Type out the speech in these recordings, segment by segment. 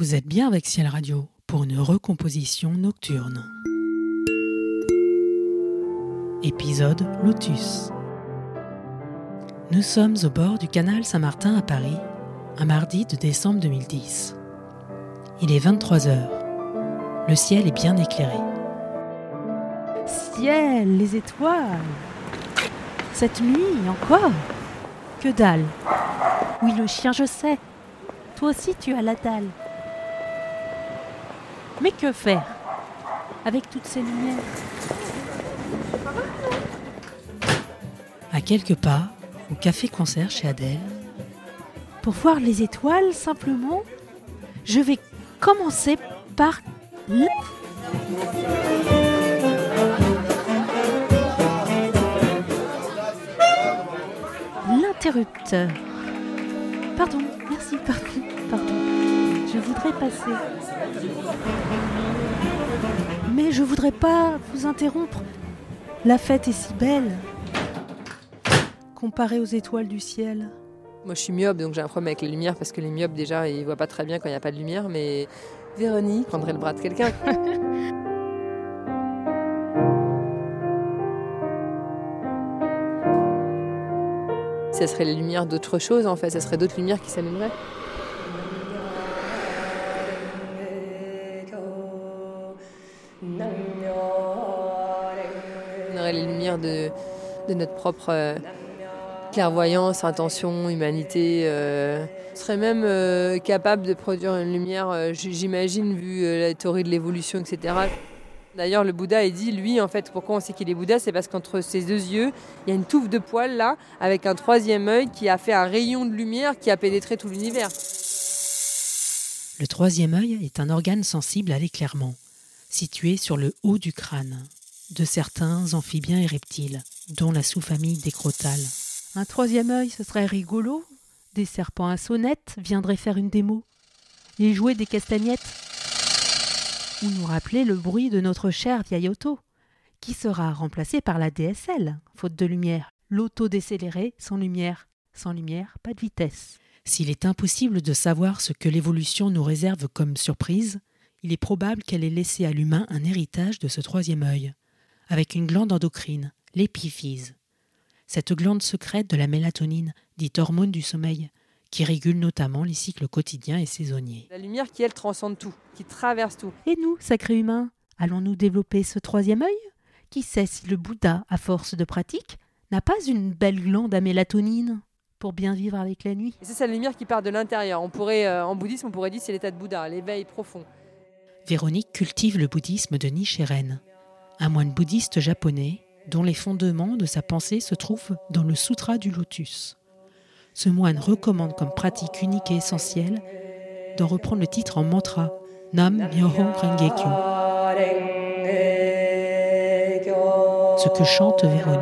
Vous êtes bien avec Ciel Radio pour une recomposition nocturne. Épisode Lotus. Nous sommes au bord du canal Saint-Martin à Paris, un mardi de décembre 2010. Il est 23h. Le ciel est bien éclairé. Ciel, les étoiles Cette nuit encore Que dalle Oui, le chien, je sais. Toi aussi, tu as la dalle. Mais que faire avec toutes ces lumières À quelques pas, au café-concert chez Adèle, Pour voir les étoiles, simplement, je vais commencer par... L'interrupteur. Pardon, merci, pardon, pardon. Je voudrais passer. Mais je voudrais pas vous interrompre. La fête est si belle. Comparée aux étoiles du ciel. Moi, je suis myope, donc j'ai un problème avec les lumières parce que les myopes, déjà, ils voient pas très bien quand il n'y a pas de lumière. Mais Véronique prendrait le bras de quelqu'un. Ce serait les lumières d'autre chose, en fait. Ce serait d'autres lumières qui s'allumeraient. On aurait les lumières de, de notre propre euh, clairvoyance, intention, humanité. euh, on serait même euh, capable de produire une lumière, euh, j'imagine, vu euh, la théorie de l'évolution, etc. D'ailleurs, le Bouddha, il dit, lui, en fait, pourquoi on sait qu'il est Bouddha C'est parce qu'entre ses deux yeux, il y a une touffe de poils là, avec un troisième œil qui a fait un rayon de lumière qui a pénétré tout l'univers. le troisième œil est un organe sensible à l'éclairement, situé sur le haut du crâne, de certains amphibiens et reptiles, dont la sous-famille des crotales. Un troisième œil, ce serait rigolo. Des serpents à sonnette viendraient faire une démo. Et jouer des castagnettes. Ou nous rappeler le bruit de notre cher vieil auto, qui sera remplacé par la DSL, faute de lumière. L'auto décéléré, sans lumière. Sans lumière, pas de vitesse. S'il est impossible de savoir ce que l'évolution nous réserve comme surprise, il est probable qu'elle ait laissé à l'humain un héritage de ce troisième œil, avec une glande endocrine, l'épiphyse. Cette glande secrète de la mélatonine, dite hormone du sommeil, qui régule notamment les cycles quotidiens et saisonniers. La lumière qui, elle, transcende tout, qui traverse tout. Et nous, sacrés humains, allons-nous développer ce troisième œil? Qui sait si le Bouddha, à force de pratique, n'a pas une belle glande à mélatonine pour bien vivre avec la nuit? Et c'est cette lumière qui part de l'intérieur. On pourrait, euh, en bouddhisme, on pourrait dire c'est l'état de Bouddha, l'éveil profond. Véronique cultive le bouddhisme de Nichiren, un moine bouddhiste japonais dont les fondements de sa pensée se trouvent dans le Sutra du Lotus. Ce moine recommande comme pratique unique et essentielle d'en reprendre le titre en mantra Nam Myoho Renge Kyo, ce que chante Véronique.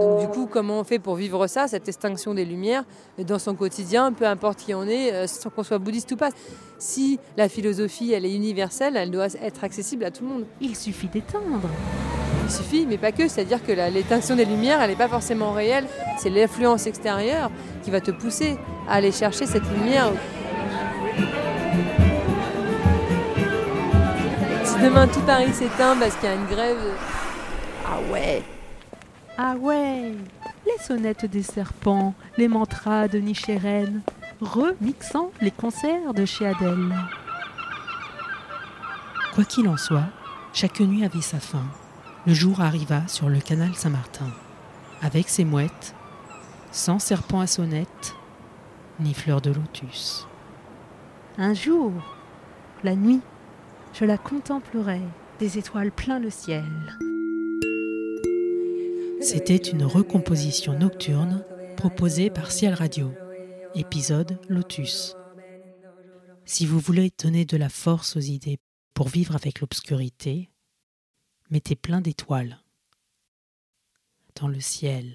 Donc du coup, comment on fait pour vivre ça, cette extinction des lumières, dans son quotidien, peu importe qui on est, euh, sans qu'on soit bouddhiste ou pas? Si la philosophie, elle est universelle, elle doit être accessible à tout le monde. Il suffit d'éteindre. Il suffit, mais pas que, c'est-à-dire que l'extinction des lumières, elle n'est pas forcément réelle, c'est l'influence extérieure qui va te pousser à aller chercher cette lumière. demain tout Paris s'éteint parce qu'il y a une grève, ah ouais Ah ouais Les sonnettes des serpents, les mantras de Nichiren, remixant les concerts de chez Adèle. Quoi qu'il en soit, chaque nuit avait sa fin. Le jour arriva sur le canal Saint-Martin, avec ses mouettes, sans serpent à sonnette, ni fleurs de lotus. Un jour, la nuit, je la contemplerai, des étoiles plein le ciel. C'était une recomposition nocturne proposée par Ciel Radio, épisode Lotus. Si vous voulez donner de la force aux idées pour vivre avec l'obscurité, mettez plein d'étoiles dans le ciel.